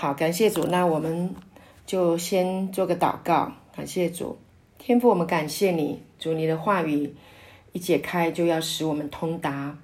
好，感谢主。那我们就先做个祷告，感谢主，天父，我们感谢你，主你的话语一解开就要使我们通达，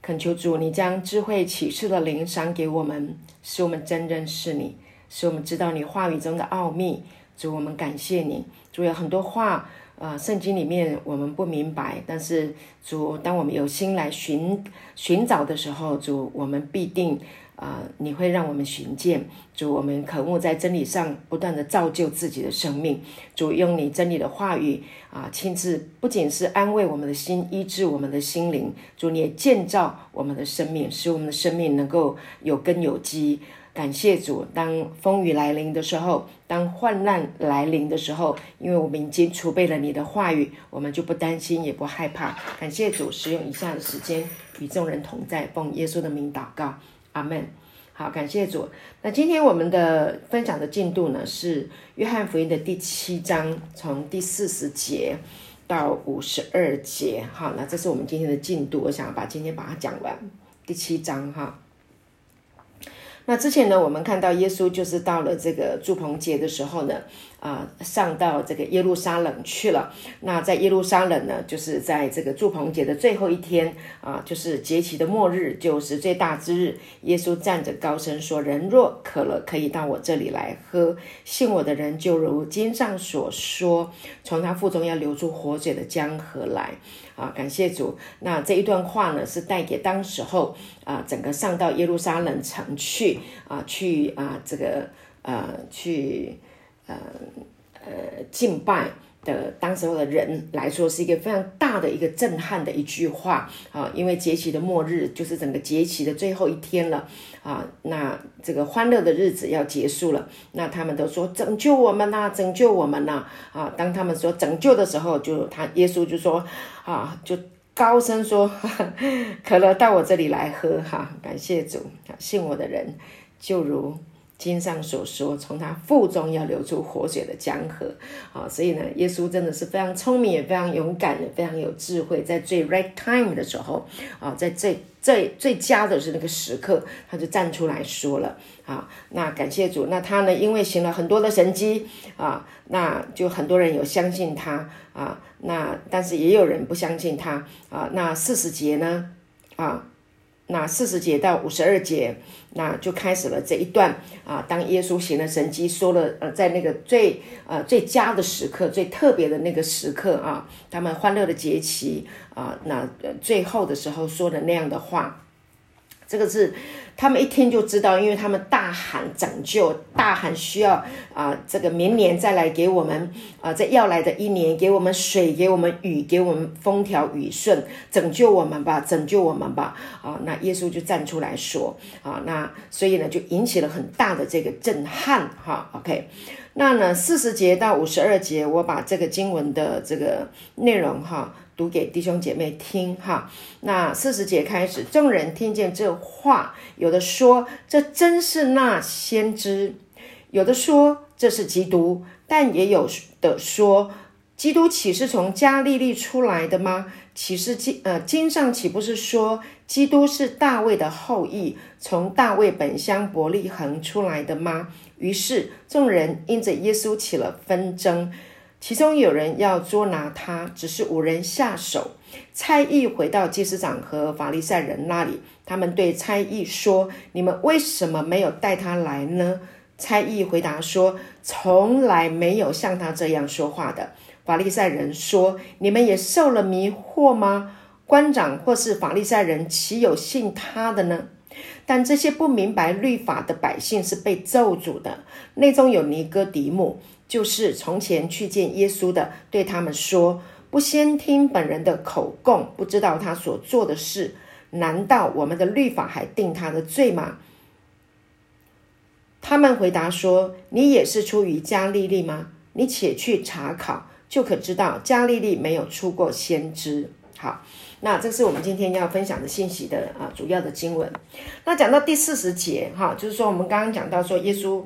恳求主你将智慧启示的灵赏给我们，使我们真认识你，使我们知道你话语中的奥秘。主，我们感谢你，主有很多话。呃，圣经里面我们不明白，但是主，当我们有心来寻寻找的时候，主，我们必定啊，你会让我们寻见。主，我们渴慕在真理上不断的造就自己的生命。主，用你真理的话语啊，亲自不仅是安慰我们的心，医治我们的心灵。主，你也建造我们的生命，使我们的生命能够有根有基。感谢主，当风雨来临的时候，当患难来临的时候，因为我们已经储备了你的话语，我们就不担心，也不害怕。感谢主，使用以下的时间与众人同在，奉耶稣的名祷告，阿门。好，感谢主。那今天我们的分享的进度呢，是约翰福音的第七章，从第四十节到五十二节。好，那这是我们今天的进度，我想要把今天把它讲完。第七章，哈。那之前呢，我们看到耶稣就是到了这个祝棚节的时候呢，啊，上到这个耶路撒冷去了。那在耶路撒冷呢，就是在这个祝棚节的最后一天啊，就是节期的末日，就是最大之日。耶稣站着高声说：“人若渴了，可以到我这里来喝。信我的人，就如经上所说，从他腹中要流出活水的江河来。”啊，感谢主。那这一段话呢，是带给当时候啊，整个上到耶路撒冷城去啊，去啊，这个呃，去呃呃敬拜。的当时候的人来说，是一个非常大的一个震撼的一句话啊，因为节期的末日就是整个节期的最后一天了啊，那这个欢乐的日子要结束了，那他们都说拯救我们呐，拯救我们呐啊！当他们说拯救的时候，就他耶稣就说啊，就高声说，可乐到我这里来喝哈，感谢主，信我的人就如。经上所说，从他腹中要流出活水的江河，啊，所以呢，耶稣真的是非常聪明，也非常勇敢，也非常有智慧，在最 right time 的时候，啊，在最最最佳的是那个时刻，他就站出来说了，啊，那感谢主，那他呢，因为行了很多的神迹，啊，那就很多人有相信他，啊，那但是也有人不相信他，啊，那四十节呢，啊。那四十节到五十二节，那就开始了这一段啊。当耶稣行了神迹，说了呃，在那个最呃最佳的时刻、最特别的那个时刻啊，他们欢乐的节期啊，那最后的时候说的那样的话，这个是。他们一听就知道，因为他们大喊拯救，大喊需要啊，这个明年再来给我们啊，在要来的一年给我们水，给我们雨，给我们风调雨顺，拯救我们吧，拯救我们吧啊！那耶稣就站出来说啊，那所以呢，就引起了很大的这个震撼哈。OK，那呢，四十节到五十二节，我把这个经文的这个内容哈。读给弟兄姐妹听哈。那四十节开始，众人听见这话，有的说这真是那先知，有的说这是基督，但也有的说基督岂是从加利利出来的吗？岂是经呃经上岂不是说基督是大卫的后裔，从大卫本乡伯利恒出来的吗？于是众人因着耶稣起了纷争。其中有人要捉拿他，只是无人下手。差役回到祭司长和法利赛人那里，他们对差役说：“你们为什么没有带他来呢？”差役回答说：“从来没有像他这样说话的。”法利赛人说：“你们也受了迷惑吗？官长或是法利赛人，岂有信他的呢？”但这些不明白律法的百姓是被咒诅的。内中有尼哥底母。就是从前去见耶稣的，对他们说：“不先听本人的口供，不知道他所做的事，难道我们的律法还定他的罪吗？”他们回答说：“你也是出于加利利吗？你且去查考，就可知道加利利没有出过先知。”好，那这是我们今天要分享的信息的啊主要的经文。那讲到第四十节，哈，就是说我们刚刚讲到说耶稣。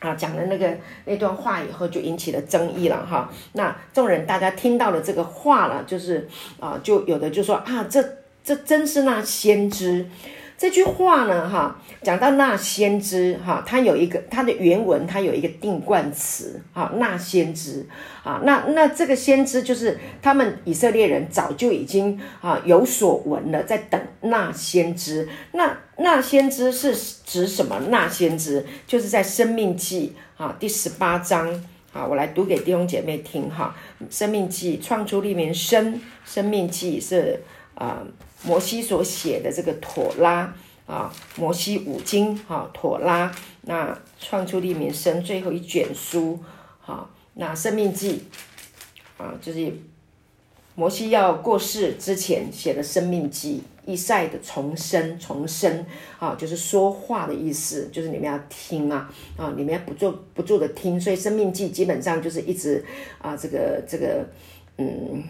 啊，讲了那个那段话以后，就引起了争议了哈。那众人大家听到了这个话了，就是啊，就有的就说啊，这这真是那先知。这句话呢，哈，讲到那先知，哈，它有一个它的原文，它有一个定冠词，哈，那先知，啊，那那这个先知就是他们以色列人早就已经啊有所闻了，在等那先知。那那先知是指什么？那先知就是在生命记啊第十八章，啊，我来读给弟兄姐妹听哈。生命记创出立名生，生命记是啊。摩西所写的这个妥拉啊，摩西五经哈，妥拉那创出立民生最后一卷书哈，那生命记啊，就是摩西要过世之前写的生命记，一赛的重生重生啊，就是说话的意思，就是你们要听啊啊，你们要不住不住的听，所以生命记基本上就是一直啊，这个这个嗯。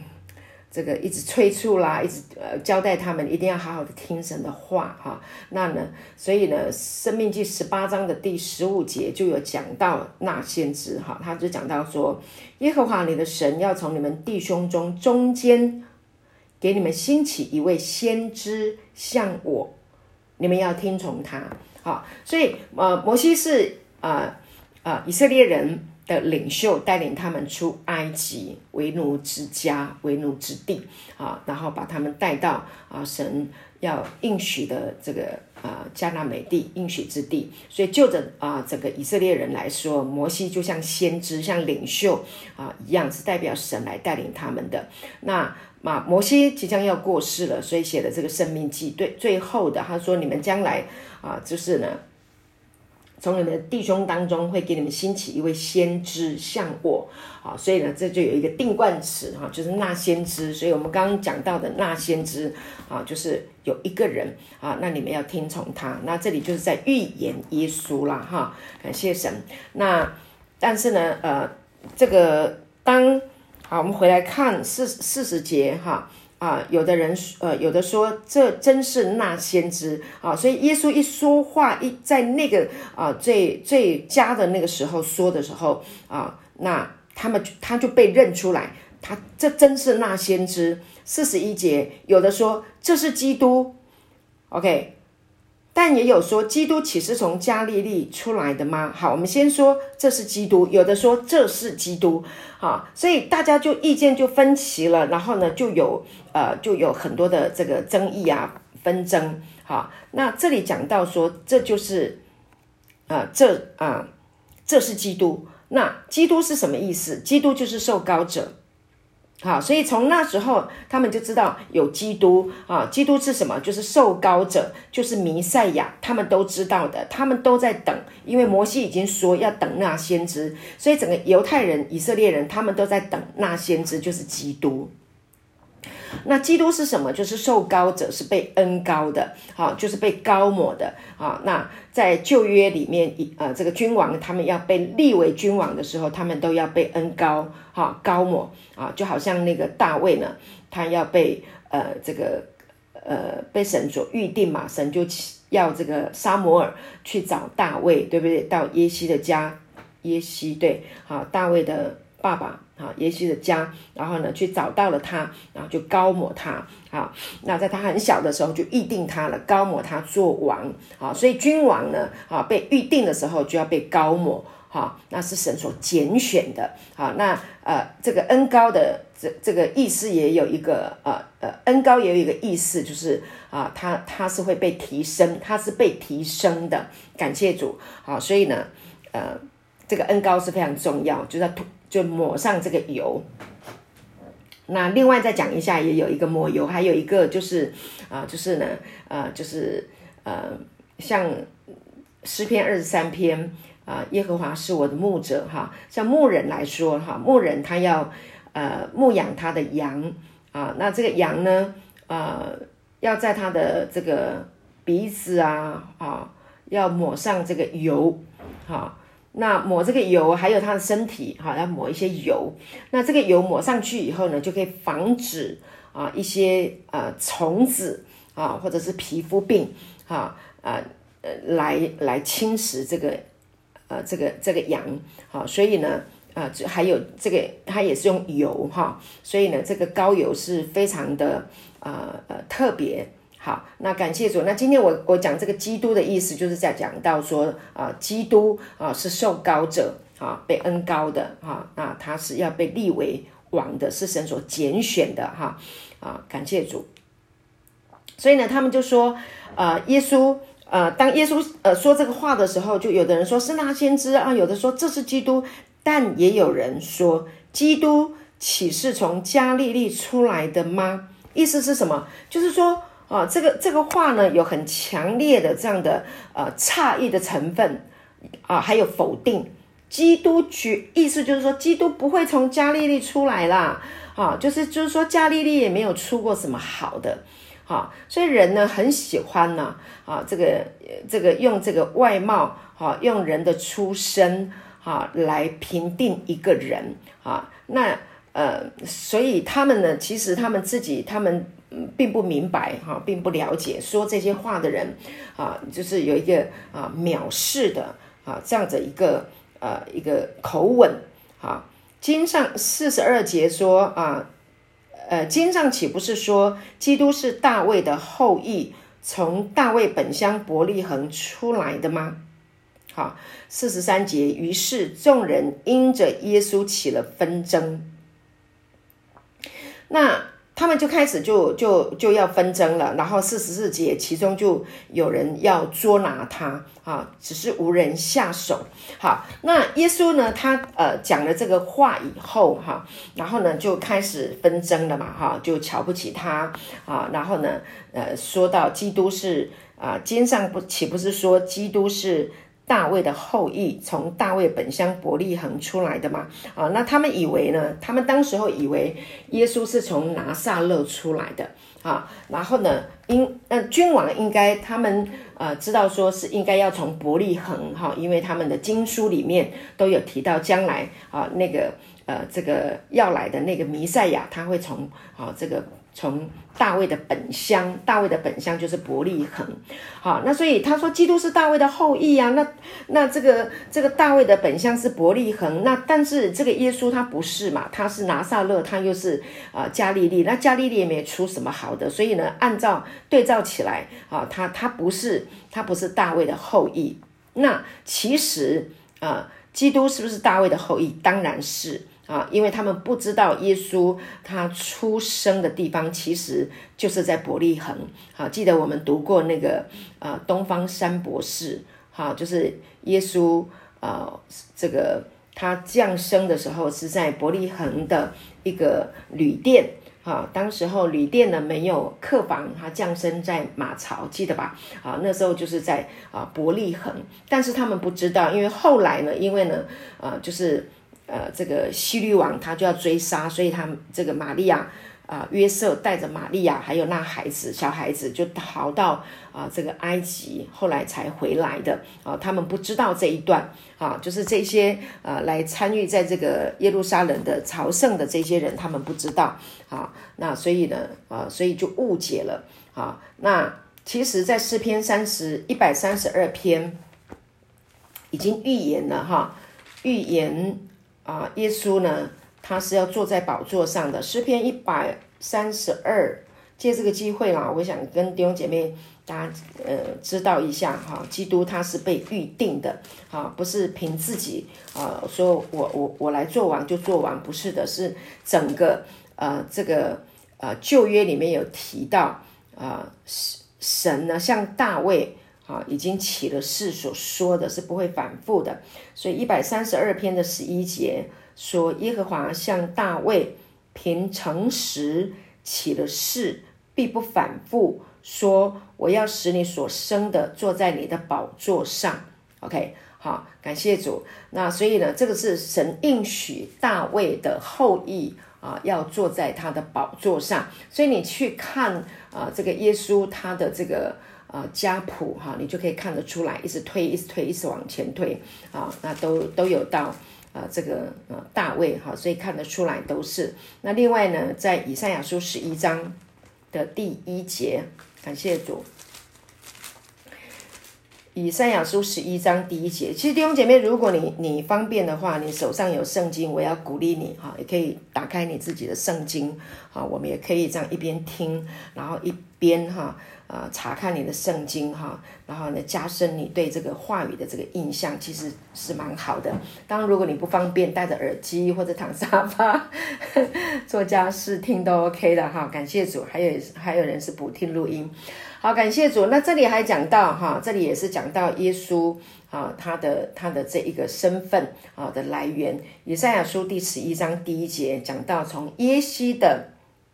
这个一直催促啦，一直呃交代他们一定要好好的听神的话哈。那呢，所以呢，《生命记》十八章的第十五节就有讲到那先知哈，他就讲到说，耶和华你的神要从你们弟兄中中间给你们兴起一位先知像我，你们要听从他。好，所以呃，摩西是啊啊以色列人。的领袖带领他们出埃及为奴之家、为奴之地啊，然后把他们带到啊神要应许的这个啊迦南美地应许之地。所以就着啊整个以色列人来说，摩西就像先知、像领袖啊一样，是代表神来带领他们的。那马，摩西即将要过世了，所以写的这个生命记，对最后的他说：“你们将来啊，就是呢。”从你们的弟兄当中会给你们兴起一位先知像我，啊，所以呢，这就有一个定冠词哈，就是那先知。所以我们刚刚讲到的那先知啊，就是有一个人啊，那你们要听从他。那这里就是在预言耶稣啦，哈，感谢神。那但是呢，呃，这个当好，我们回来看四四十节哈。啊有的人呃，有的说这真是那先知啊，所以耶稣一说话，一在那个啊最最佳的那个时候说的时候啊，那他们就他就被认出来，他这真是那先知。四十一节，有的说这是基督，OK。但也有说，基督岂是从加利利出来的吗？好，我们先说这是基督，有的说这是基督，好，所以大家就意见就分歧了，然后呢，就有呃就有很多的这个争议啊纷争，好，那这里讲到说这就是啊这啊这是基督，那基督是什么意思？基督就是受膏者。好，所以从那时候，他们就知道有基督啊。基督是什么？就是受高者，就是弥赛亚。他们都知道的，他们都在等，因为摩西已经说要等那先知，所以整个犹太人、以色列人，他们都在等那先知，就是基督。那基督是什么？就是受膏者，是被恩膏的，好，就是被高抹的，啊。那在旧约里面，一呃，这个君王他们要被立为君王的时候，他们都要被恩膏，哈，高抹，啊，就好像那个大卫呢，他要被呃这个呃被神所预定嘛，神就要这个沙摩尔去找大卫，对不对？到耶西的家，耶西对，好，大卫的爸爸。啊，耶西的家，然后呢，去找到了他，然后就高抹他。啊，那在他很小的时候就预定他了，高抹他做王。啊，所以君王呢，啊，被预定的时候就要被高抹。好，那是神所拣选的。好，那呃，这个恩高的这这个意思也有一个呃呃，恩高也有一个意思，就是啊，他他是会被提升，他是被提升的。感谢主。好，所以呢，呃，这个恩高是非常重要，就在就抹上这个油，那另外再讲一下，也有一个抹油，还有一个就是啊，就是呢，呃，就是呃，像诗篇二十三篇啊，耶和华是我的牧者哈，像牧人来说哈，牧人他要呃牧养他的羊啊，那这个羊呢，呃，要在他的这个鼻子啊啊，要抹上这个油哈。那抹这个油，还有它的身体，哈，要抹一些油。那这个油抹上去以后呢，就可以防止啊一些呃虫子啊，或者是皮肤病，哈啊呃来来侵蚀这个呃这个这个羊，好，所以呢啊还有这个它也是用油哈，所以呢这个膏油是非常的呃呃特别。好，那感谢主。那今天我我讲这个基督的意思，就是在讲到说啊，基督啊是受高者啊，被恩高的哈，那他是要被立为王的，是神所拣选的哈啊，感谢主。所以呢，他们就说啊，耶稣呃，当耶稣呃说这个话的时候，就有的人说是那先知啊，有的说这是基督，但也有人说基督岂是从加利利出来的吗？意思是什么？就是说。啊，这个这个话呢，有很强烈的这样的呃诧异的成分啊，还有否定。基督绝意思就是说，基督不会从加利利出来啦，啊，就是就是说，加利利也没有出过什么好的，啊，所以人呢很喜欢呢，啊，这个这个用这个外貌，啊，用人的出身，啊，来评定一个人，啊，那呃，所以他们呢，其实他们自己他们。并不明白哈，并不了解说这些话的人啊，就是有一个啊藐视的啊这样子一个呃一个口吻啊。经上四十二节说啊，呃，经上岂不是说基督是大卫的后裔，从大卫本乡伯利恒出来的吗？好，四十三节，于是众人因着耶稣起了纷争。那。他们就开始就就就要纷争了，然后四十四节，其中就有人要捉拿他啊，只是无人下手。好，那耶稣呢，他呃讲了这个话以后哈，然后呢就开始纷争了嘛哈，就瞧不起他啊，然后呢呃说到基督是啊，经上不岂不是说基督是？大卫的后裔从大卫本乡伯利恒出来的嘛？啊，那他们以为呢？他们当时候以为耶稣是从拿撒勒出来的啊。然后呢，因那君王应该他们呃知道说是应该要从伯利恒哈，因为他们的经书里面都有提到将来啊那个呃这个要来的那个弥赛亚他会从啊这个。从大卫的本乡，大卫的本乡就是伯利恒，好，那所以他说基督是大卫的后裔啊，那那这个这个大卫的本乡是伯利恒，那但是这个耶稣他不是嘛，他是拿撒勒，他又是啊加利利，那加利利也没出什么好的，所以呢，按照对照起来啊，他他不是他不是大卫的后裔，那其实啊，基督是不是大卫的后裔？当然是。啊，因为他们不知道耶稣他出生的地方其实就是在伯利恒。好，记得我们读过那个啊，东方三博士，好，就是耶稣啊，这个他降生的时候是在伯利恒的一个旅店。啊，当时候旅店呢没有客房，他降生在马槽，记得吧？啊，那时候就是在啊伯利恒，但是他们不知道，因为后来呢，因为呢，啊，就是。呃，这个希律王他就要追杀，所以他这个玛利亚啊，约瑟带着玛利亚还有那孩子小孩子就逃到啊这个埃及，后来才回来的啊。他们不知道这一段啊，就是这些呃来参与在这个耶路撒冷的朝圣的这些人，他们不知道啊。那所以呢啊，所以就误解了啊。那其实，在诗篇三十一百三十二篇已经预言了哈，预言。啊，耶稣呢，他是要坐在宝座上的。诗篇一百三十二，借这个机会啦，我想跟弟兄姐妹大家呃知道一下哈，基督他是被预定的啊，不是凭自己啊，说我我我来做王就做王，不是的，是整个呃这个呃旧约里面有提到啊，神呢像大卫。啊，已经起了誓，所说的是不会反复的。所以一百三十二篇的十一节说，耶和华向大卫凭诚实起了誓，必不反复，说我要使你所生的坐在你的宝座上。OK，好，感谢主。那所以呢，这个是神应许大卫的后裔啊，要坐在他的宝座上。所以你去看啊，这个耶稣他的这个。啊，家谱哈，你就可以看得出来，一直推，一直推，一直往前推啊，那都都有到啊这个呃大卫哈，所以看得出来都是。那另外呢，在以赛亚书十一章的第一节，感谢主。以赛亚书十一章第一节，其实弟兄姐妹，如果你你方便的话，你手上有圣经，我要鼓励你哈，也可以打开你自己的圣经好，我们也可以这样一边听，然后一边哈。啊查看你的圣经哈，然后呢加深你对这个话语的这个印象，其实是蛮好的。当然，如果你不方便戴着耳机或者躺沙发 做家事听都 OK 的哈。感谢主，还有还有人是补听录音。好，感谢主。那这里还讲到哈，这里也是讲到耶稣啊，他的他的这一个身份啊的来源。以赛亚书第十一章第一节讲到，从耶西的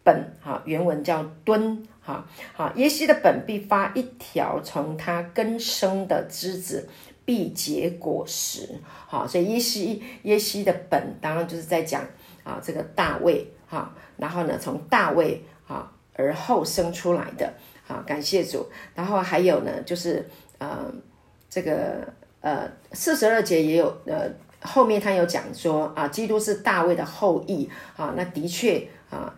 本哈，原文叫敦哈，好，耶西的本必发一条，从他根生的枝子必结果实。好，所以耶西耶西的本当然就是在讲啊这个大卫哈，然后呢从大卫啊而后生出来的。好，感谢主。然后还有呢，就是呃，这个呃，四十二节也有呃，后面他有讲说啊，基督是大卫的后裔啊，那的确啊，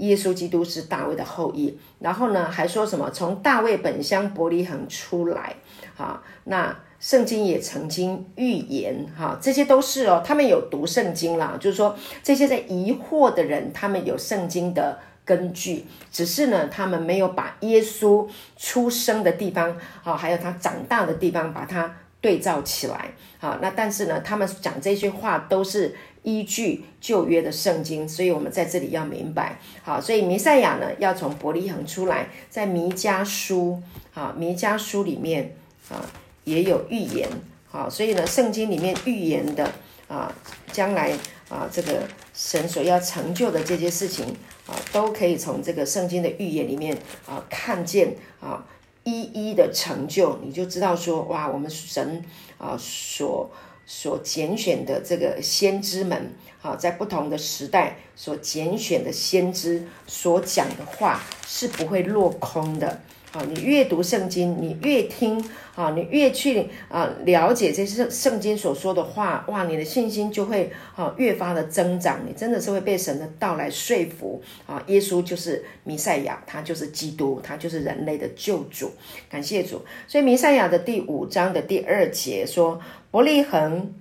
耶稣基督是大卫的后裔。然后呢，还说什么从大卫本乡伯利恒出来啊？那圣经也曾经预言哈，这些都是哦，他们有读圣经啦，就是说这些在疑惑的人，他们有圣经的。根据，只是呢，他们没有把耶稣出生的地方，啊，还有他长大的地方，把它对照起来，好，那但是呢，他们讲这些话都是依据旧约的圣经，所以我们在这里要明白，好，所以弥赛亚呢要从伯利恒出来，在弥迦书，啊，弥迦书里面啊也有预言，好，所以呢，圣经里面预言的啊，将来啊，这个神所要成就的这些事情。啊，都可以从这个圣经的预言里面啊看见啊一一的成就，你就知道说哇，我们神啊所所拣选的这个先知们啊，在不同的时代所拣选的先知所讲的话是不会落空的。好，你越读圣经，你越听，啊，你越去啊了解这些圣经所说的话，哇，你的信心就会啊越发的增长，你真的是会被神的道来说服啊。耶稣就是弥赛亚，他就是基督，他就是人类的救主，感谢主。所以弥赛亚的第五章的第二节说：伯利恒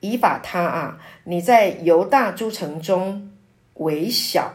以法他啊，你在犹大诸城中为小。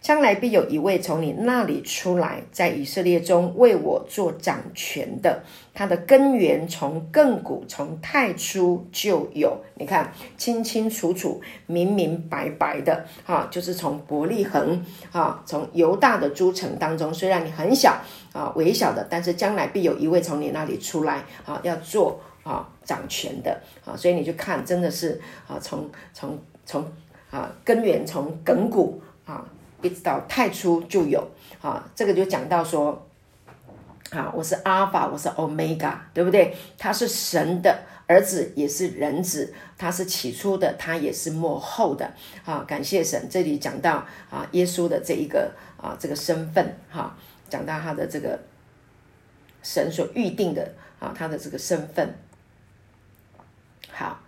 将来必有一位从你那里出来，在以色列中为我做掌权的。他的根源从亘古，从太初就有。你看，清清楚楚、明明白白的，哈，就是从伯利恒，哈，从犹大的诸城当中，虽然你很小啊，微小的，但是将来必有一位从你那里出来，啊，要做啊掌权的，啊，所以你就看，真的是啊，从从从啊根源，从亘古啊。一直到太初就有，啊，这个就讲到说，啊，我是阿尔法，我是欧米伽，对不对？他是神的儿子，也是人子，他是起初的，他也是幕后的，啊，感谢神。这里讲到啊，耶稣的这一个啊这个身份，哈，讲到他的这个神所预定的啊他的这个身份。好，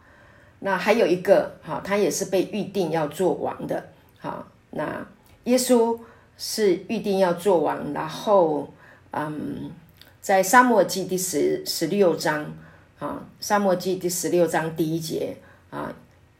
那还有一个，哈，他也是被预定要做王的，好，那。耶稣是预定要做王，然后，嗯，在沙漠记第十十六章啊，沙漠记第十六章第一节啊，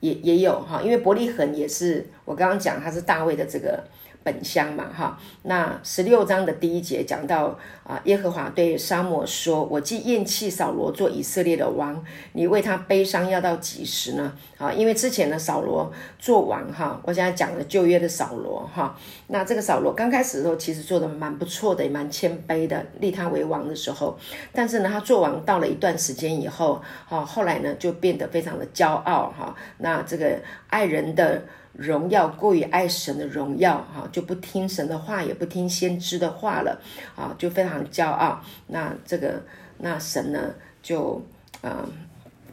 也也有哈，因为伯利恒也是我刚刚讲他是大卫的这个。本乡嘛，哈，那十六章的第一节讲到啊，耶和华对沙漠说：“我既厌弃扫罗做以色列的王，你为他悲伤要到几时呢？啊，因为之前的扫罗做王，哈，我现在讲了旧约的扫罗，哈，那这个扫罗刚开始的时候其实做的蛮不错的，也蛮谦卑的，立他为王的时候，但是呢，他做王到了一段时间以后，哈，后来呢就变得非常的骄傲，哈，那这个爱人的。荣耀过于爱神的荣耀，哈，就不听神的话，也不听先知的话了，啊，就非常骄傲。那这个，那神呢，就呃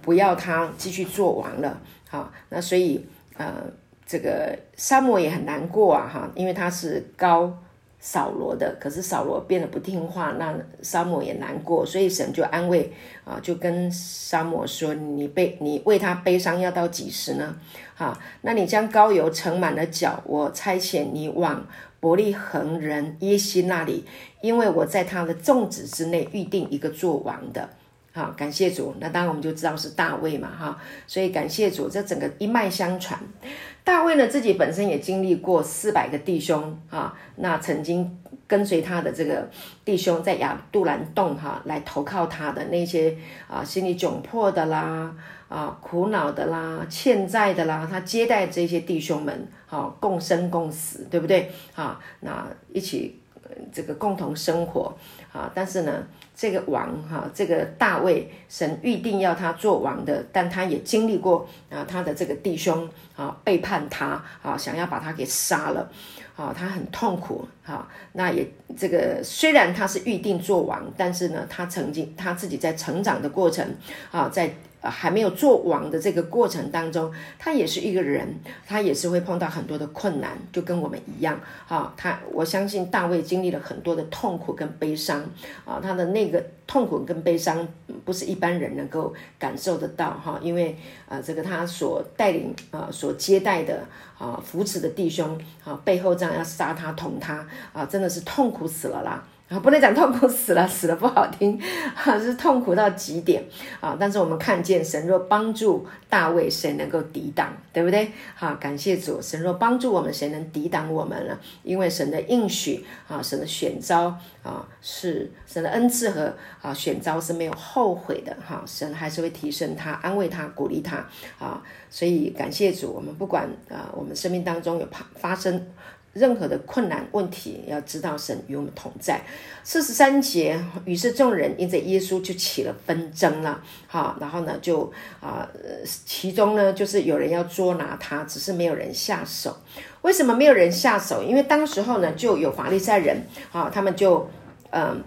不要他继续做王了，啊，那所以呃，这个沙漠也很难过啊，哈，因为他是高。扫罗的，可是扫罗变得不听话，那沙漠也难过，所以神就安慰啊，就跟沙漠说：“你悲，你为他悲伤要到几时呢？啊，那你将膏油盛满了脚，我差遣你往伯利恒人耶西那里，因为我在他的众子之内预定一个做王的。”啊，感谢主。那当然我们就知道是大卫嘛，哈，所以感谢主，这整个一脉相传。大卫呢自己本身也经历过四百个弟兄啊，那曾经跟随他的这个弟兄在亚杜兰洞哈来投靠他的那些啊心里窘迫的啦啊苦恼的啦欠债的啦，他接待这些弟兄们，好共生共死，对不对？啊，那一起这个共同生活啊，但是呢。这个王哈，这个大卫，神预定要他做王的，但他也经历过啊，他的这个弟兄啊背叛他啊，想要把他给杀了，啊，他很痛苦哈。那也这个虽然他是预定做王，但是呢，他曾经他自己在成长的过程啊，在。呃，还没有做王的这个过程当中，他也是一个人，他也是会碰到很多的困难，就跟我们一样啊。他我相信大卫经历了很多的痛苦跟悲伤啊，他的那个痛苦跟悲伤不是一般人能够感受得到哈，因为呃，这个他所带领啊，所接待的啊，扶持的弟兄啊，背后这样要杀他捅他啊，真的是痛苦死了啦。啊，不能讲痛苦死了，死了不好听，哈，是痛苦到极点啊！但是我们看见神若帮助大卫，谁能够抵挡，对不对？哈，感谢主，神若帮助我们，谁能抵挡我们呢？因为神的应许啊，神的选召啊，是神的恩赐和啊选召是没有后悔的哈，神还是会提升他，安慰他，鼓励他啊！所以感谢主，我们不管啊，我们生命当中有发发生。任何的困难问题，要知道神与我们同在。四十三节，于是众人因着耶稣就起了纷争了。好，然后呢，就啊，其中呢，就是有人要捉拿他，只是没有人下手。为什么没有人下手？因为当时候呢，就有法利赛人，啊，他们就嗯。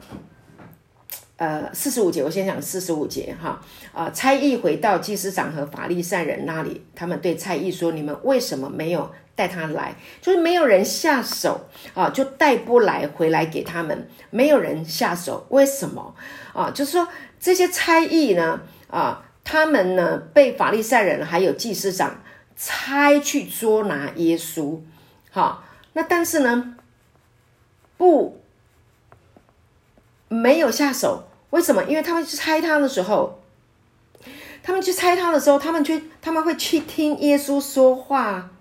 呃，四十五节，我先讲四十五节哈。啊，差役回到祭司长和法利赛人那里，他们对差役说：“你们为什么没有带他来？就是没有人下手啊，就带不来回来给他们，没有人下手，为什么啊？就是说这些差役呢，啊，他们呢被法利赛人还有祭司长差去捉拿耶稣，好，那但是呢，不没有下手。”为什么？因为他们去猜他的时候，他们去猜他的时候，他们去他们会去听耶稣说话，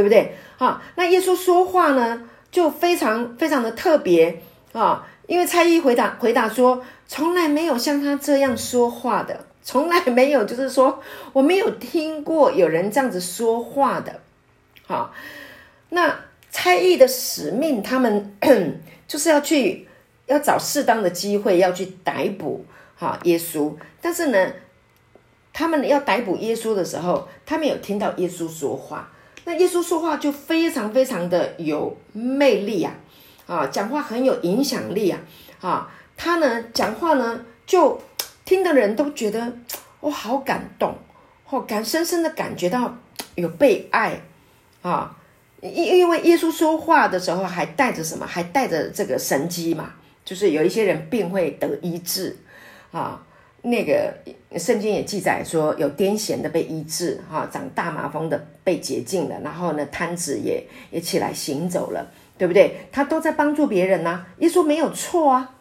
对不对？啊，那耶稣说话呢，就非常非常的特别啊。因为蔡一回答回答说，从来没有像他这样说话的，从来没有，就是说我没有听过有人这样子说话的。好，那猜疑的使命，他们 就是要去。要找适当的机会要去逮捕哈耶稣，但是呢，他们要逮捕耶稣的时候，他们有听到耶稣说话，那耶稣说话就非常非常的有魅力啊，啊，讲话很有影响力啊，啊，他呢讲话呢就听的人都觉得哦好感动，哦感深深的感觉到有被爱啊，因因为耶稣说话的时候还带着什么，还带着这个神机嘛。就是有一些人病会得医治，啊，那个圣经也记载说有癫痫的被医治，哈，长大麻风的被洁净了，然后呢瘫子也也起来行走了，对不对？他都在帮助别人呐，耶稣没有错啊。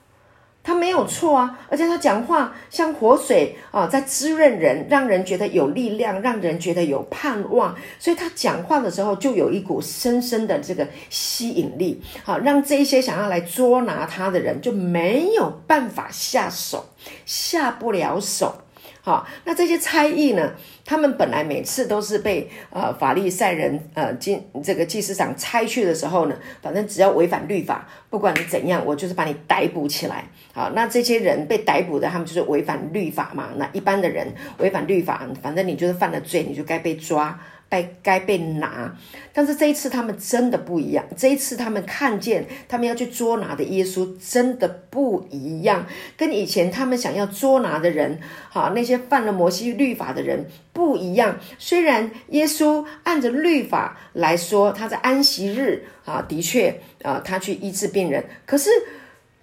他没有错啊，而且他讲话像活水啊，在滋润人，让人觉得有力量，让人觉得有盼望。所以他讲话的时候就有一股深深的这个吸引力，好让这些想要来捉拿他的人就没有办法下手，下不了手。好，那这些猜疑呢？他们本来每次都是被呃法利赛人呃祭这个祭司长差去的时候呢，反正只要违反律法，不管你怎样，我就是把你逮捕起来。好，那这些人被逮捕的，他们就是违反律法嘛。那一般的人违反律法，反正你就是犯了罪，你就该被抓。该该被拿，但是这一次他们真的不一样。这一次他们看见他们要去捉拿的耶稣真的不一样，跟以前他们想要捉拿的人，好那些犯了摩西律法的人不一样。虽然耶稣按着律法来说，他在安息日啊，的确啊，他去医治病人，可是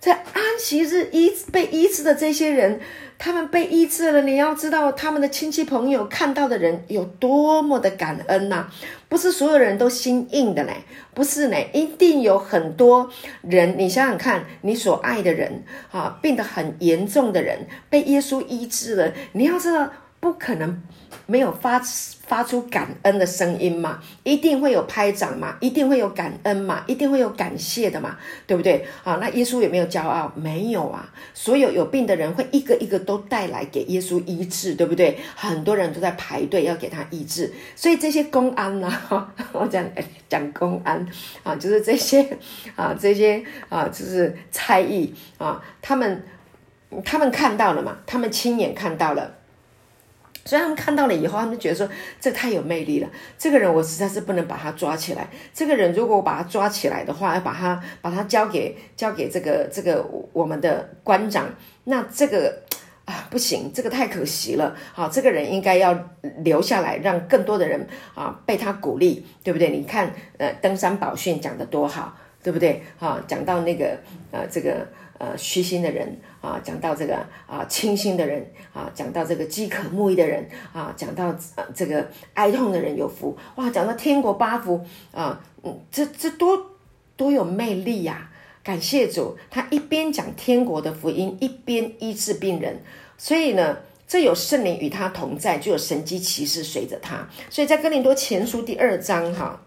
在安息日医被医治的这些人，他们被医治了。你要知道，他们的亲戚朋友看到的人有多么的感恩呐！不是所有人都心硬的嘞，不是呢，一定有很多人。你想想看，你所爱的人啊，病得很严重的人，被耶稣医治了。你要知道，不可能。没有发发出感恩的声音嘛？一定会有拍掌嘛？一定会有感恩嘛？一定会有感谢的嘛？对不对？啊，那耶稣有没有骄傲？没有啊！所有有病的人会一个一个都带来给耶稣医治，对不对？很多人都在排队要给他医治，所以这些公安呢，我讲讲公安啊，就是这些啊，这些啊，就是差役啊，他们他们看到了嘛？他们亲眼看到了。所以他们看到了以后，他们觉得说这太有魅力了。这个人我实在是不能把他抓起来。这个人如果我把他抓起来的话，要把他把他交给交给这个这个我们的官长，那这个啊不行，这个太可惜了。好，这个人应该要留下来，让更多的人啊被他鼓励，对不对？你看，呃，登山宝训讲的多好，对不对？啊，讲到那个呃这个。呃，虚心的人啊，讲到这个啊，清心的人啊，讲到这个饥渴慕义的人啊，讲到呃这个哀痛的人有福哇，讲到天国八福啊，嗯，这这多多有魅力呀！感谢主，他一边讲天国的福音，一边医治病人，所以呢，这有圣灵与他同在，就有神机骑士随着他，所以在哥林多前书第二章哈。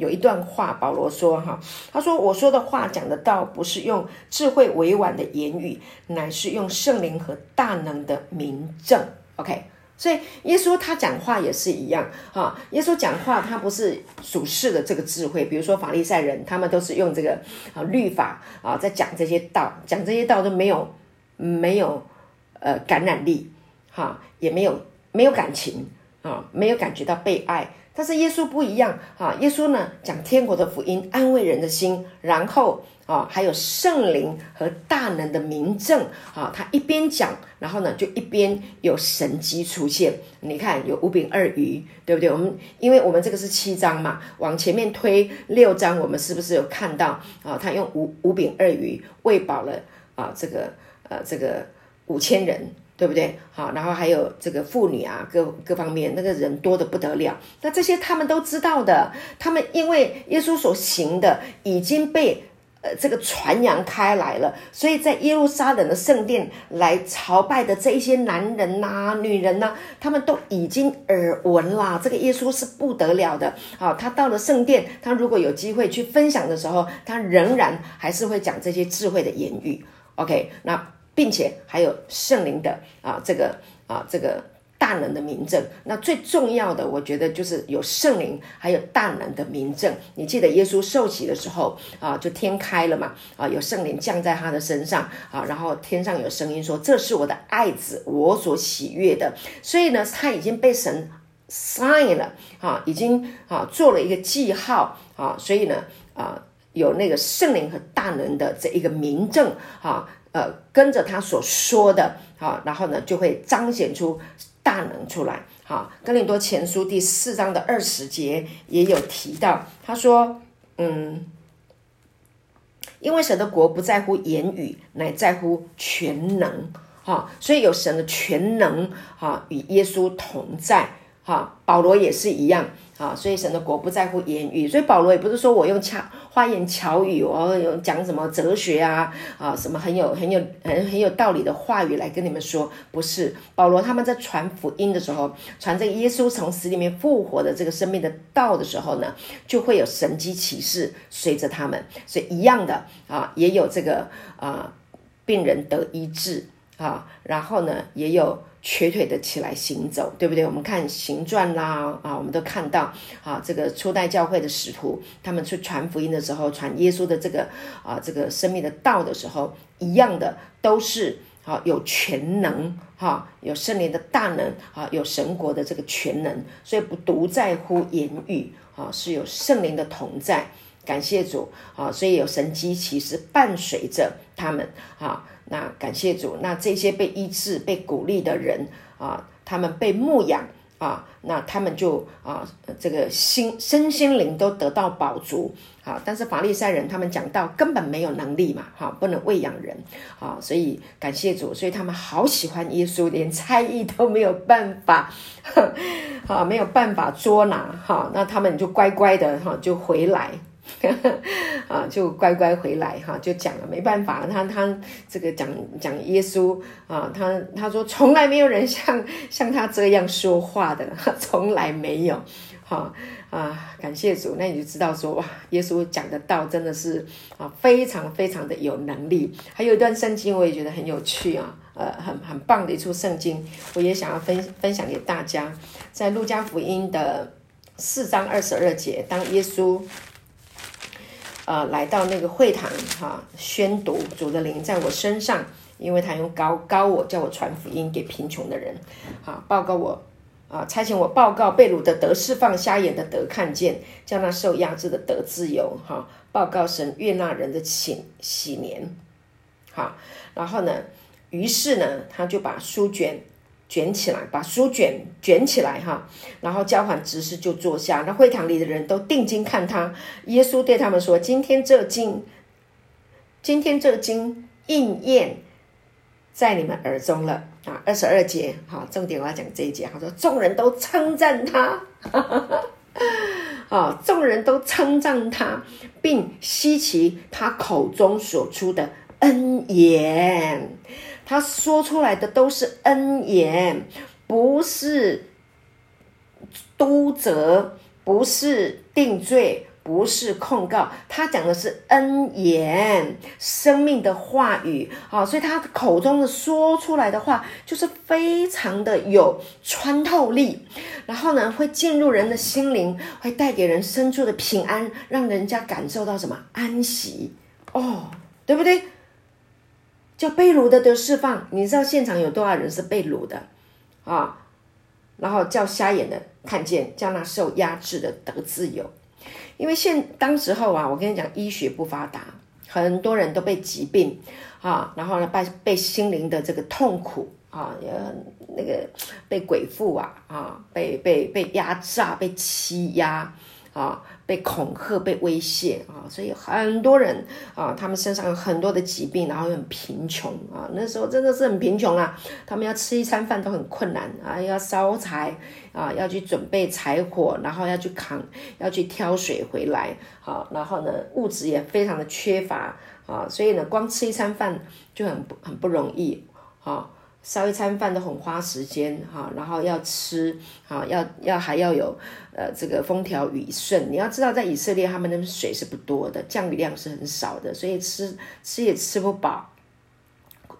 有一段话，保罗说：“哈，他说我说的话讲的道，不是用智慧委婉的言语，乃是用圣灵和大能的明证。”OK，所以耶稣他讲话也是一样，哈，耶稣讲话他不是属世的这个智慧，比如说法利赛人，他们都是用这个啊律法啊在讲这些道，讲这些道都没有没有呃感染力，哈，也没有没有感情啊，没有感觉到被爱。但是耶稣不一样啊！耶稣呢讲天国的福音，安慰人的心，然后啊还有圣灵和大能的明证啊，他一边讲，然后呢就一边有神机出现。你看有五饼二鱼，对不对？我们因为我们这个是七章嘛，往前面推六章，我们是不是有看到啊？他用五五饼二鱼喂饱了啊这个呃这个五千人。对不对？好，然后还有这个妇女啊，各各方面那个人多的不得了。那这些他们都知道的，他们因为耶稣所行的已经被呃这个传扬开来了，所以在耶路撒冷的圣殿来朝拜的这一些男人呐、女人呐，他们都已经耳闻啦。这个耶稣是不得了的。好，他到了圣殿，他如果有机会去分享的时候，他仍然还是会讲这些智慧的言语。OK，那。并且还有圣灵的啊，这个啊，这个大能的明证。那最重要的，我觉得就是有圣灵，还有大能的明证。你记得耶稣受洗的时候啊，就天开了嘛啊，有圣灵降在他的身上啊，然后天上有声音说：“这是我的爱子，我所喜悦的。”所以呢，他已经被神 sign 了啊，已经啊做了一个记号啊，所以呢啊，有那个圣灵和大能的这一个明证啊。呃，跟着他所说的，好，然后呢，就会彰显出大能出来。好，哥林多前书第四章的二十节也有提到，他说，嗯，因为神的国不在乎言语，乃在乎全能。哈，所以有神的全能，哈，与耶稣同在。哈，保罗也是一样。啊，所以神的国不在乎言语，所以保罗也不是说我用巧花言巧语，我有讲什么哲学啊啊，什么很有很有很很有道理的话语来跟你们说，不是保罗他们在传福音的时候，传这个耶稣从死里面复活的这个生命的道的时候呢，就会有神机启示随着他们，所以一样的啊，也有这个啊病人得医治啊，然后呢也有。瘸腿的起来行走，对不对？我们看行传啦，啊，我们都看到啊，这个初代教会的使徒，他们去传福音的时候，传耶稣的这个啊，这个生命的道的时候，一样的都是啊，有全能哈，有圣灵的大能啊，有神国的这个全能，所以不独在乎言语啊，是有圣灵的同在。感谢主啊，所以有神机其实伴随着他们啊。那感谢主，那这些被医治、被鼓励的人啊，他们被牧养啊，那他们就啊，这个心身心灵都得到饱足啊。但是法利赛人他们讲到根本没有能力嘛，哈，不能喂养人啊，所以感谢主，所以他们好喜欢耶稣，连猜疑都没有办法，啊，没有办法捉拿哈，那他们就乖乖的哈就回来。啊，就乖乖回来哈，就讲了，没办法，他他这个讲讲耶稣啊，他他说从来没有人像像他这样说话的，从来没有，哈啊，感谢主，那你就知道说哇，耶稣讲的道真的是啊，非常非常的有能力。还有一段圣经我也觉得很有趣啊，呃，很很棒的一处圣经，我也想要分分享给大家，在路加福音的四章二十二节，当耶稣。呃，来到那个会堂哈，宣读主的灵在我身上，因为他用高高我叫我传福音给贫穷的人，好报告我啊，差遣我报告被掳的得释放，瞎眼的得看见，叫那受压制的得自由，哈，报告神悦纳人的喜喜年，好，然后呢，于是呢，他就把书卷。卷起来，把书卷卷起来，哈，然后交还执事就坐下。那会堂里的人都定睛看他。耶稣对他们说：“今天这经，今天这经应验在你们耳中了。”啊，二十二节，好，重点我要讲这一节。他说：“众人都称赞他，啊，众人都称赞他，并稀奇他口中所出的恩言。”他说出来的都是恩言，不是督责，不是定罪，不是控告。他讲的是恩言，生命的话语啊！所以他口中的说出来的话，就是非常的有穿透力，然后呢，会进入人的心灵，会带给人深处的平安，让人家感受到什么安息哦，对不对？叫被掳的得释放，你知道现场有多少人是被掳的啊？然后叫瞎眼的看见，叫那受压制的得自由。因为现当时候啊，我跟你讲，医学不发达，很多人都被疾病啊，然后呢，被被心灵的这个痛苦啊，呃，那个被鬼附啊，啊，被被被压榨，被欺压啊。被恐吓、被威胁啊，所以很多人啊，他们身上有很多的疾病，然后又很贫穷啊。那时候真的是很贫穷啊，他们要吃一餐饭都很困难啊，要烧柴啊，要去准备柴火，然后要去扛，要去挑水回来啊。然后呢，物质也非常的缺乏啊，所以呢，光吃一餐饭就很很不容易啊。烧一餐饭都很花时间哈，然后要吃哈，要要还要有呃这个风调雨顺。你要知道，在以色列他们的水是不多的，降雨量是很少的，所以吃吃也吃不饱。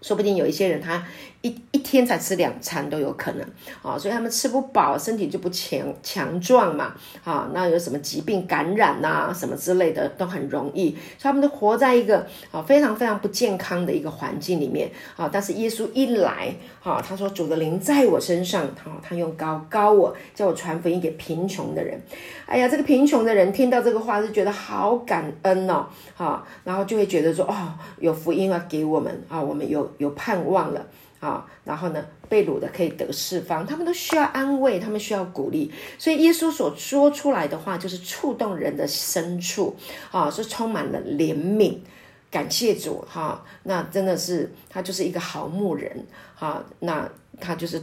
说不定有一些人他一一天才吃两餐都有可能啊，所以他们吃不饱，身体就不强强壮嘛啊，那有什么疾病感染呐，什么之类的都很容易，所以他们都活在一个啊非常非常不健康的一个环境里面啊。但是耶稣一来啊，他说主的灵在我身上，啊，他用高高我叫我传福音给贫穷的人。哎呀，这个贫穷的人听到这个话是觉得好感恩哦，啊，然后就会觉得说哦，有福音啊给我们啊，我们有。有盼望了啊，然后呢，被掳的可以得释放，他们都需要安慰，他们需要鼓励，所以耶稣所说出来的话就是触动人的深处啊，是充满了怜悯，感谢主哈，那真的是他就是一个好牧人哈，那他就是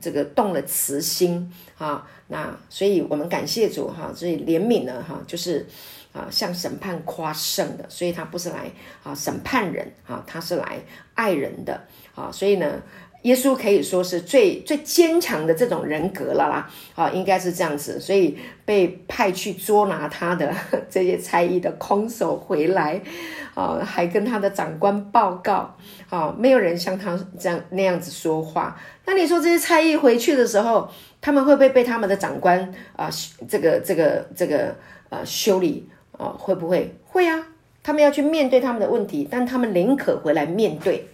这个动了慈心啊，那所以我们感谢主哈，所以怜悯呢哈，就是。啊，向审判夸胜的，所以他不是来啊审判人啊，他是来爱人的啊，所以呢，耶稣可以说是最最坚强的这种人格了啦啊，应该是这样子，所以被派去捉拿他的这些差役的空手回来啊，还跟他的长官报告啊，没有人像他这样那样子说话。那你说这些差役回去的时候，他们会不会被他们的长官啊这个这个这个呃修理？啊，会不会会啊？他们要去面对他们的问题，但他们宁可回来面对，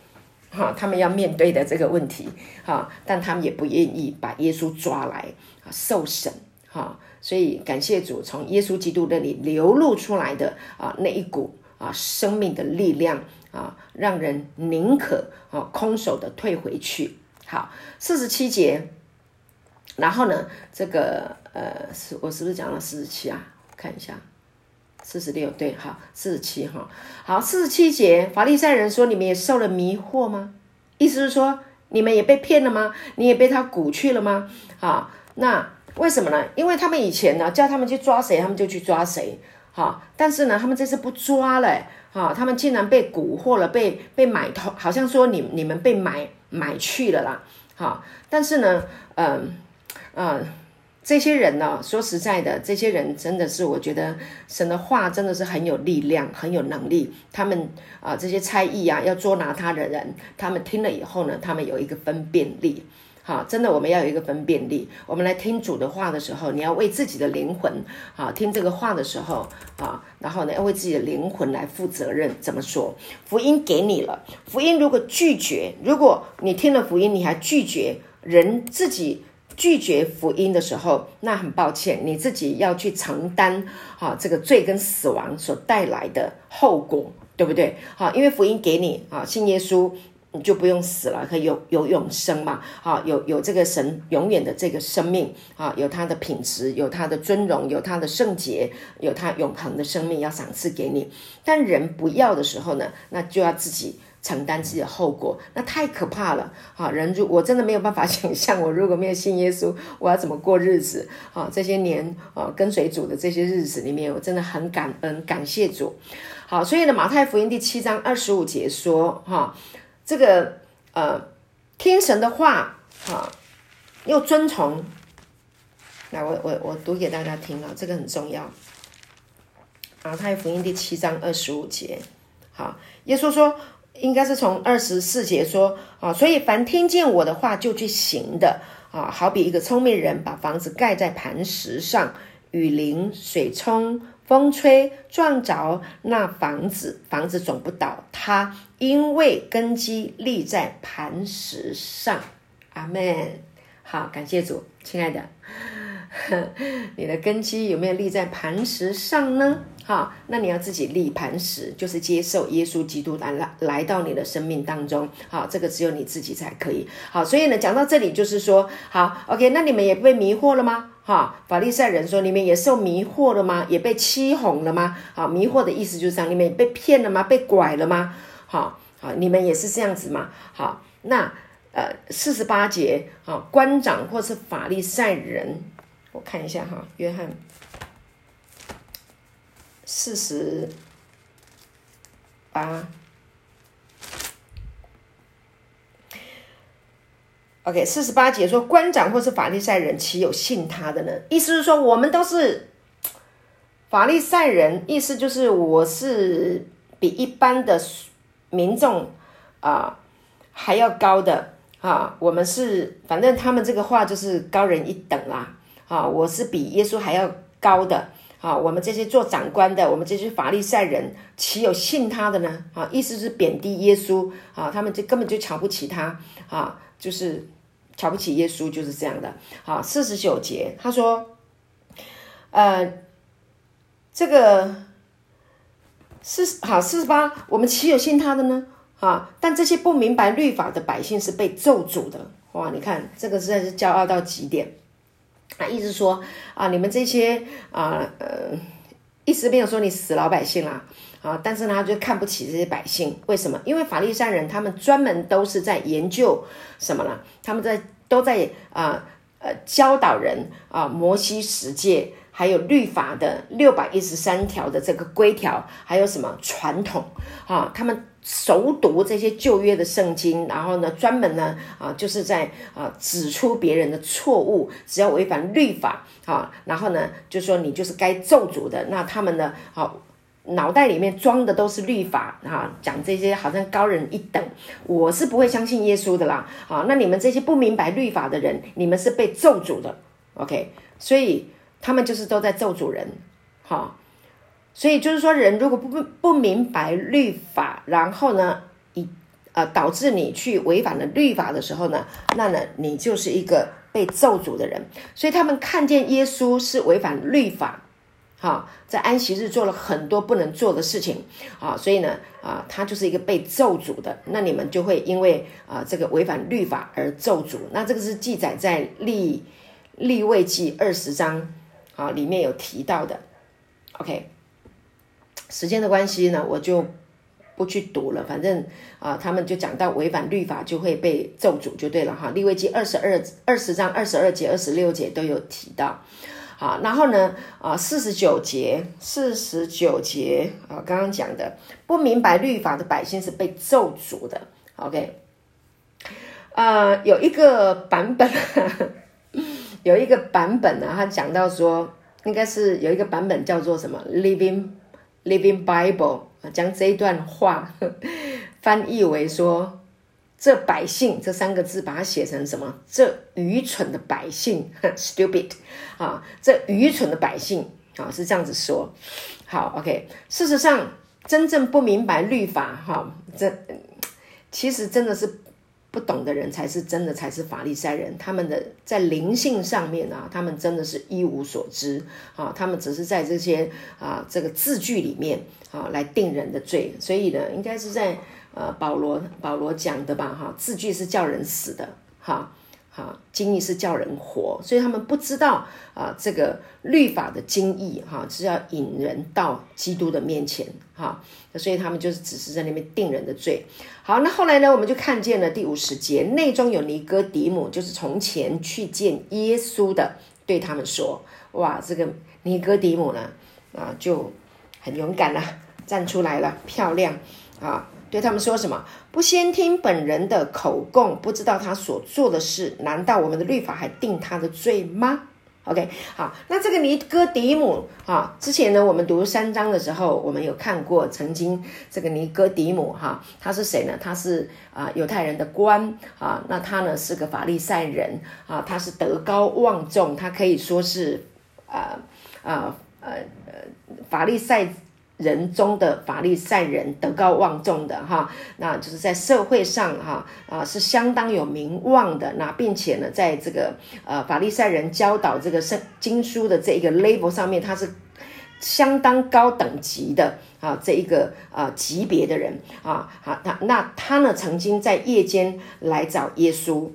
哈，他们要面对的这个问题，哈，但他们也不愿意把耶稣抓来啊受审，哈，所以感谢主，从耶稣基督那里流露出来的啊那一股啊生命的力量啊，让人宁可啊空手的退回去。好，四十七节。然后呢，这个呃，是我是不是讲了四十七啊？看一下，四十六对，好，四十七哈，好，四十七节，法利赛人说：“你们也受了迷惑吗？意思是说，你们也被骗了吗？你也被他鼓去了吗？好，那为什么呢？因为他们以前呢，叫他们去抓谁，他们就去抓谁，好，但是呢，他们这次不抓了，好，他们竟然被蛊惑了，被被买通，好像说你你们被买买去了啦，好，但是呢，嗯。嗯，这些人呢，说实在的，这些人真的是，我觉得神的话真的是很有力量，很有能力。他们啊，这些猜疑啊，要捉拿他的人，他们听了以后呢，他们有一个分辨力。好，真的，我们要有一个分辨力。我们来听主的话的时候，你要为自己的灵魂啊，听这个话的时候啊，然后呢，要为自己的灵魂来负责任。怎么说？福音给你了，福音如果拒绝，如果你听了福音，你还拒绝人自己。拒绝福音的时候，那很抱歉，你自己要去承担啊这个罪跟死亡所带来的后果，对不对？好，因为福音给你啊，信耶稣你就不用死了，可以有有永生嘛？啊，有有这个神永远的这个生命啊，有他的品质，有他的尊荣，有他的圣洁，有他永恒的生命要赏赐给你。但人不要的时候呢，那就要自己。承担自己的后果，那太可怕了啊！人如我真的没有办法 想象，我如果没有信耶稣，我要怎么过日子啊？这些年啊，跟随主的这些日子里面，我真的很感恩，感谢主。好，所以呢，马太福音第七章二十五节说，哈，这个呃，听神的话，哈，又遵从。来，我我我读给大家听啊，这个很重要。马太福音第七章二十五节，好，耶稣说。应该是从二十四节说啊，所以凡听见我的话就去行的啊，好比一个聪明人把房子盖在磐石上，雨淋、水冲、风吹，撞着那房子，房子总不倒，塌因为根基立在磐石上。阿门。好，感谢主，亲爱的，你的根基有没有立在磐石上呢？啊，那你要自己立磐石，就是接受耶稣基督来来来到你的生命当中。好，这个只有你自己才可以。好，所以呢，讲到这里就是说，好，OK，那你们也被迷惑了吗？哈，法利赛人说，你们也受迷惑了吗？也被欺哄了吗？好，迷惑的意思就是这样，你们被骗了吗？被拐了吗？好，好，你们也是这样子吗？好，那呃，四十八节，好，官长或是法利赛人，我看一下哈，约翰。四十八，OK，四十八节说，官长或是法利赛人，岂有信他的呢？意思是说，我们都是法利赛人，意思就是我是比一般的民众啊还要高的啊。我们是，反正他们这个话就是高人一等啦啊。我是比耶稣还要高的。啊，我们这些做长官的，我们这些法利赛人，岂有信他的呢？啊，意思是贬低耶稣啊，他们就根本就瞧不起他啊，就是瞧不起耶稣，就是这样的。好，四十九节，他说，呃，这个四好四十八，我们岂有信他的呢？啊，但这些不明白律法的百姓是被咒诅的。哇，你看这个实在是骄傲到极点。啊，意思说啊，你们这些啊呃，意思没有说你死老百姓啦啊，但是呢，就看不起这些百姓，为什么？因为法利赛人他们专门都是在研究什么呢？他们在都在啊呃教导人啊摩西十诫。还有律法的六百一十三条的这个规条，还有什么传统啊？他们熟读这些旧约的圣经，然后呢，专门呢啊，就是在啊指出别人的错误，只要违反律法啊，然后呢，就说你就是该咒诅的。那他们呢，好脑袋里面装的都是律法啊，讲这些好像高人一等。我是不会相信耶稣的啦。啊，那你们这些不明白律法的人，你们是被咒诅的。OK，所以。他们就是都在咒主人，哈，所以就是说，人如果不不不明白律法，然后呢，以呃导致你去违反了律法的时候呢，那呢，你就是一个被咒诅的人。所以他们看见耶稣是违反律法，哈，在安息日做了很多不能做的事情，啊，所以呢，啊，他就是一个被咒诅的。那你们就会因为啊这个违反律法而咒诅。那这个是记载在立。立位记二十章啊里面有提到的。OK，时间的关系呢，我就不去读了。反正啊，他们就讲到违反律法就会被咒诅，就对了哈。立位记二十二二十章二十二节、二十六节都有提到。好，然后呢，啊，四十九节，四十九节啊，刚刚讲的不明白律法的百姓是被咒诅的。OK，呃，有一个版本，有一个版本呢，他讲到说，应该是有一个版本叫做什么？Living Living Bible 啊，将这一段话 翻译为说。这百姓这三个字，把它写成什么？这愚蠢的百姓，stupid 啊！这愚蠢的百姓啊，是这样子说。好，OK。事实上，真正不明白律法，哈，这其实真的是不懂的人才是真的才是法利赛人。他们的在灵性上面啊，他们真的是一无所知啊。他们只是在这些啊这个字句里面啊来定人的罪。所以呢，应该是在。呃，保罗保罗讲的吧，哈，字句是叫人死的，哈，哈，经义是叫人活，所以他们不知道啊，这个律法的经义，哈，是要引人到基督的面前，哈，所以他们就是只是在那边定人的罪。好，那后来呢，我们就看见了第五十节，内中有尼哥底母，就是从前去见耶稣的，对他们说，哇，这个尼哥底母呢，啊，就很勇敢了，站出来了，漂亮啊。对他们说什么？不先听本人的口供，不知道他所做的事，难道我们的律法还定他的罪吗？OK，好，那这个尼哥底母啊，之前呢，我们读三章的时候，我们有看过，曾经这个尼哥底母哈，他是谁呢？他是啊犹太人的官啊，那他呢是个法利赛人啊，他是德高望重，他可以说是啊啊呃呃法利赛。人中的法利赛人德高望重的哈，那就是在社会上哈啊是相当有名望的，那并且呢，在这个呃法利赛人教导这个圣经书的这一个 label 上面，他是相当高等级的啊这一个啊级别的人啊好他那他呢曾经在夜间来找耶稣。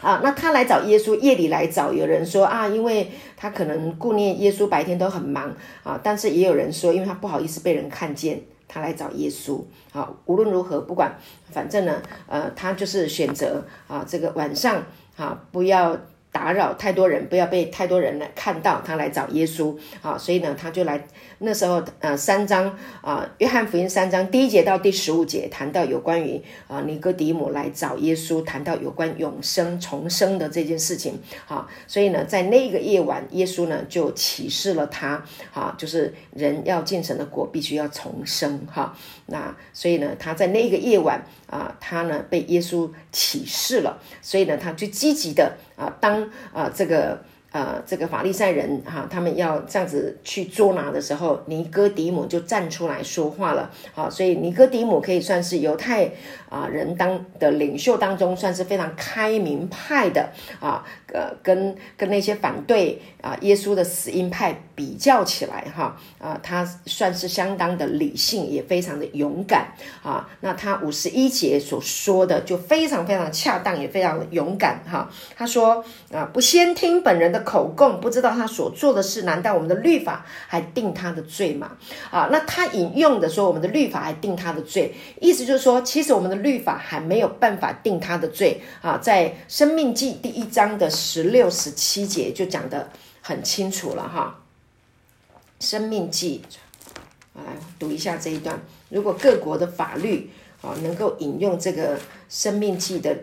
啊，那他来找耶稣，夜里来找，有人说啊，因为他可能顾念耶稣，白天都很忙啊。但是也有人说，因为他不好意思被人看见，他来找耶稣。啊，无论如何，不管，反正呢，呃，他就是选择啊，这个晚上啊，不要。打扰太多人，不要被太多人来看到他来找耶稣啊，所以呢，他就来那时候呃三章啊，约翰福音三章第一节到第十五节谈到有关于啊尼哥底母来找耶稣，谈到有关永生重生的这件事情啊，所以呢，在那个夜晚，耶稣呢就启示了他啊，就是人要进神的国，必须要重生哈。那所以呢，他在那个夜晚啊，他呢被耶稣启示了，所以呢，他就积极的。啊，当啊这个啊这个法利赛人哈，他们要这样子去捉拿的时候，尼哥底姆就站出来说话了。啊，所以尼哥底姆可以算是犹太啊人当的领袖当中，算是非常开明派的啊。呃，跟跟那些反对啊耶稣的死因派比较起来哈啊，他算是相当的理性，也非常的勇敢啊。那他五十一节所说的就非常非常恰当，也非常的勇敢哈。他说啊，不先听本人的口供，不知道他所做的事，难道我们的律法还定他的罪吗？啊，那他引用的说我们的律法还定他的罪，意思就是说，其实我们的律法还没有办法定他的罪啊。在生命记第一章的。十六、十七节就讲的很清楚了哈，《生命记》我来读一下这一段。如果各国的法律啊能够引用这个《生命记》的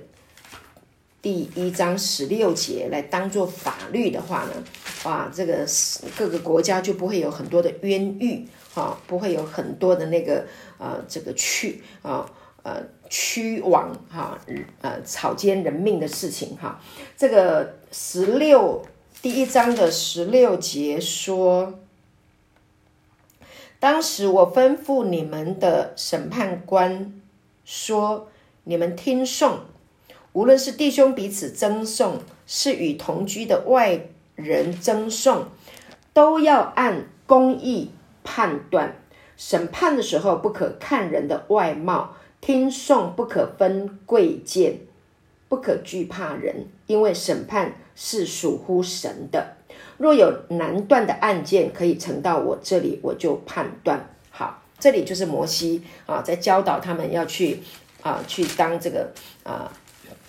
第一章十六节来当做法律的话呢，哇，这个各个国家就不会有很多的冤狱啊，不会有很多的那个呃这个去啊。呃，屈枉哈，呃，草菅人命的事情哈。这个十六第一章的十六节说，当时我吩咐你们的审判官说，你们听讼，无论是弟兄彼此争讼，是与同居的外人争讼，都要按公义判断。审判的时候，不可看人的外貌。听讼不可分贵贱，不可惧怕人，因为审判是属乎神的。若有难断的案件可以呈到我这里，我就判断。好，这里就是摩西啊，在教导他们要去啊，去当这个啊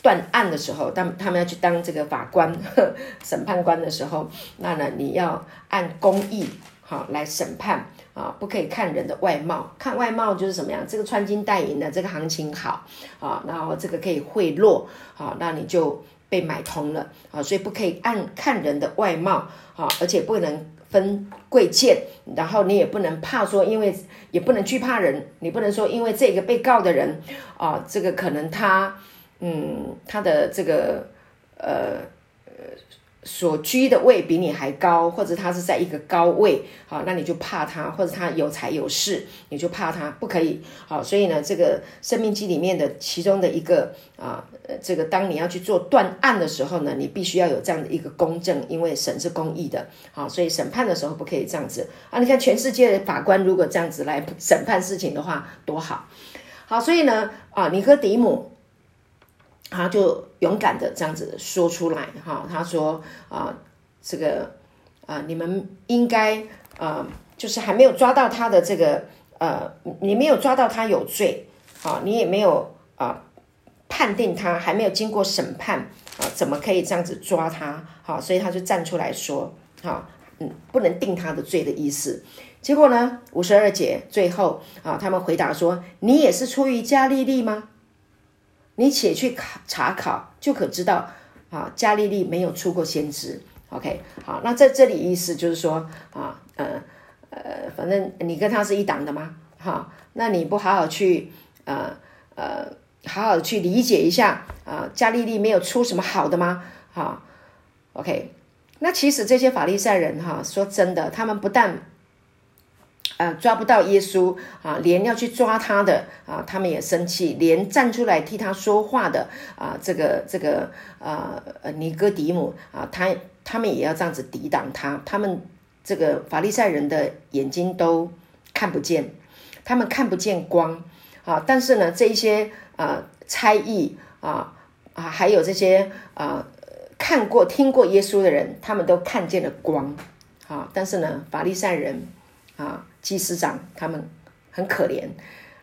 断案的时候，当他们要去当这个法官、审判官的时候，那呢，你要按公义好来审判啊，不可以看人的外貌，看外貌就是什么样，这个穿金戴银的，这个行情好啊，然后这个可以贿赂啊，那你就被买通了啊，所以不可以按看人的外貌啊，而且不能。分贵贱，然后你也不能怕说，因为也不能惧怕人，你不能说因为这个被告的人啊，这个可能他，嗯，他的这个呃。所居的位比你还高，或者他是在一个高位，好，那你就怕他，或者他有财有势，你就怕他，不可以，好，所以呢，这个生命机里面的其中的一个啊，这个当你要去做断案的时候呢，你必须要有这样的一个公正，因为神是公义的，好，所以审判的时候不可以这样子啊。你看全世界的法官如果这样子来审判事情的话，多好，好，所以呢，啊，你和迪姆。他就勇敢的这样子说出来，哈，他说啊，这个啊，你们应该啊，就是还没有抓到他的这个呃，你没有抓到他有罪，啊，你也没有啊判定他，还没有经过审判啊，怎么可以这样子抓他？好，所以他就站出来说，哈，嗯，不能定他的罪的意思。结果呢，五十二节最后啊，他们回答说，你也是出于加利利吗？你且去考查考，就可知道啊，加利利没有出过先知。OK，好，那在这里意思就是说啊，呃呃，反正你跟他是一党的吗？哈，那你不好好去呃呃，好好去理解一下啊，加利利没有出什么好的吗？哈，OK，那其实这些法利赛人哈，说真的，他们不但呃，抓不到耶稣啊，连要去抓他的啊，他们也生气；连站出来替他说话的啊，这个这个呃呃尼哥底母啊，他他们也要这样子抵挡他。他们这个法利赛人的眼睛都看不见，他们看不见光啊。但是呢，这一些啊猜疑啊啊，还有这些啊看过听过耶稣的人，他们都看见了光啊。但是呢，法利赛人啊。祭司长他们很可怜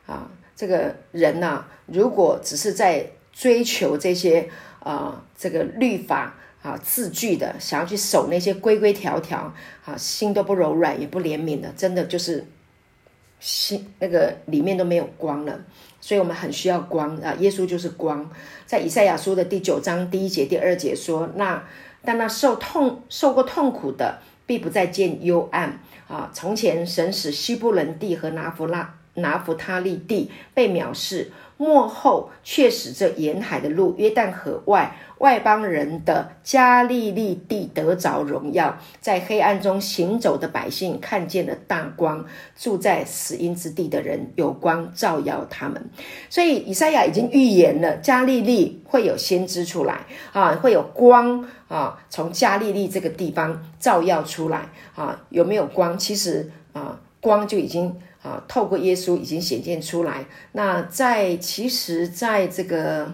啊，这个人呐，如果只是在追求这些啊，这个律法啊字句的，想要去守那些规规条条啊，心都不柔软，也不怜悯的，真的就是心那个里面都没有光了。所以我们很需要光啊，耶稣就是光。在以赛亚书的第九章第一节、第二节说：“那但那受痛、受过痛苦的，必不再见幽暗。”啊！从前神使西布伦地和拿弗拉拿弗他利地被藐视，末后却使这沿海的路约旦河外外邦人的加利利地得着荣耀，在黑暗中行走的百姓看见了大光，住在死荫之地的人有光照耀他们。所以以赛亚已经预言了加利利会有先知出来啊，会有光。啊，从加利利这个地方照耀出来啊，有没有光？其实啊，光就已经啊，透过耶稣已经显现出来。那在其实，在这个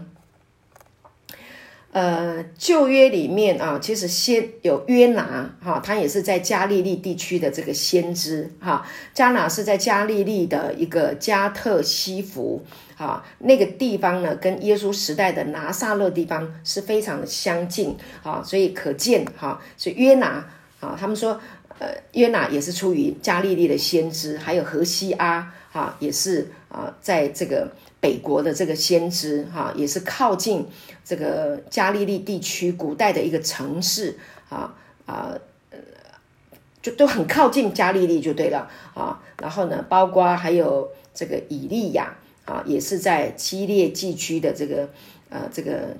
呃旧约里面啊，其实先有约拿哈，他也是在加利利地区的这个先知哈。加拿是在加利利的一个加特西弗。啊，那个地方呢，跟耶稣时代的拿撒勒地方是非常的相近啊，所以可见哈，所以约拿啊，他们说，呃，约拿也是出于加利利的先知，还有何西阿啊，也是啊，在这个北国的这个先知哈，也是靠近这个加利利地区古代的一个城市啊啊，就都很靠近加利利就对了啊，然后呢，包括还有这个以利亚。啊，也是在激烈地区的这个呃这个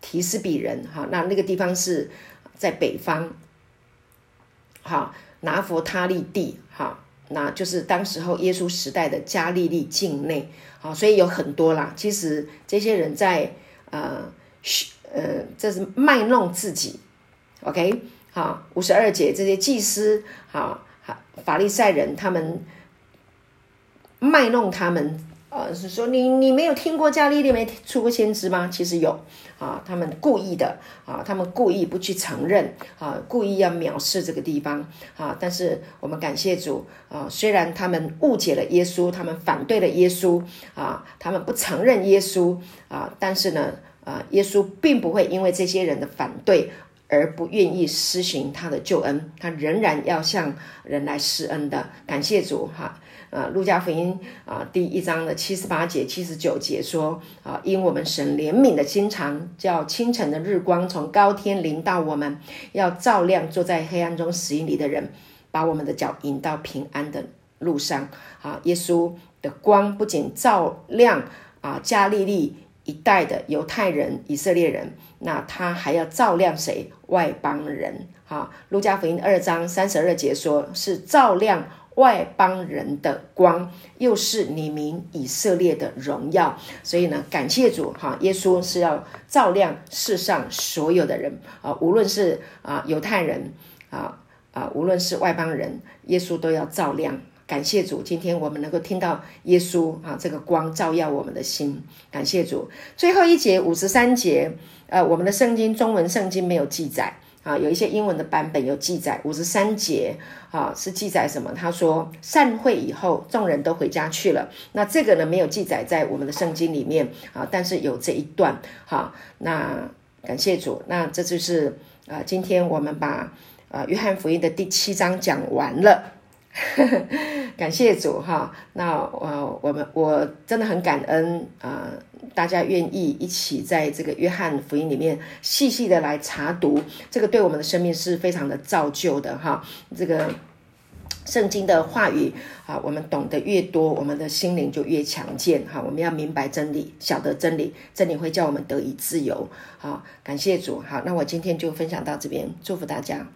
提斯比人哈，那那个地方是在北方，好拿佛他利地哈，那就是当时候耶稣时代的加利利境内，好，所以有很多啦。其实这些人在呃呃，这是卖弄自己，OK，好五十二节这些祭司好法利赛人他们卖弄他们。呃，是说你你没有听过加利利没出过先知吗？其实有啊，他们故意的啊，他们故意不去承认啊，故意要藐视这个地方啊。但是我们感谢主啊，虽然他们误解了耶稣，他们反对了耶稣啊，他们不承认耶稣啊，但是呢，啊，耶稣并不会因为这些人的反对而不愿意施行他的救恩，他仍然要向人来施恩的。感谢主哈。啊，路加福音啊，第一章的七十八节、七十九节说啊，因我们神怜悯的心肠，叫清晨的日光从高天临到我们，要照亮坐在黑暗中死荫里的人，把我们的脚引到平安的路上。啊，耶稣的光不仅照亮啊加利利一带的犹太人、以色列人，那他还要照亮谁？外邦人。啊，路加福音二章三十二节说，是照亮。外邦人的光，又是你民以色列的荣耀。所以呢，感谢主哈，耶稣是要照亮世上所有的人啊，无论是啊犹太人啊啊，无论是外邦人，耶稣都要照亮。感谢主，今天我们能够听到耶稣啊这个光照耀我们的心。感谢主。最后一节五十三节，呃，我们的圣经中文圣经没有记载。啊，有一些英文的版本有记载五十三节，啊，是记载什么？他说散会以后，众人都回家去了。那这个呢，没有记载在我们的圣经里面啊，但是有这一段，哈。那感谢主，那这就是啊，今天我们把啊约翰福音的第七章讲完了。感谢主哈，那呃，我们我真的很感恩啊，大家愿意一起在这个约翰福音里面细细的来查读，这个对我们的生命是非常的造就的哈。这个圣经的话语啊，我们懂得越多，我们的心灵就越强健哈。我们要明白真理，晓得真理，真理会叫我们得以自由。好，感谢主，好，那我今天就分享到这边，祝福大家。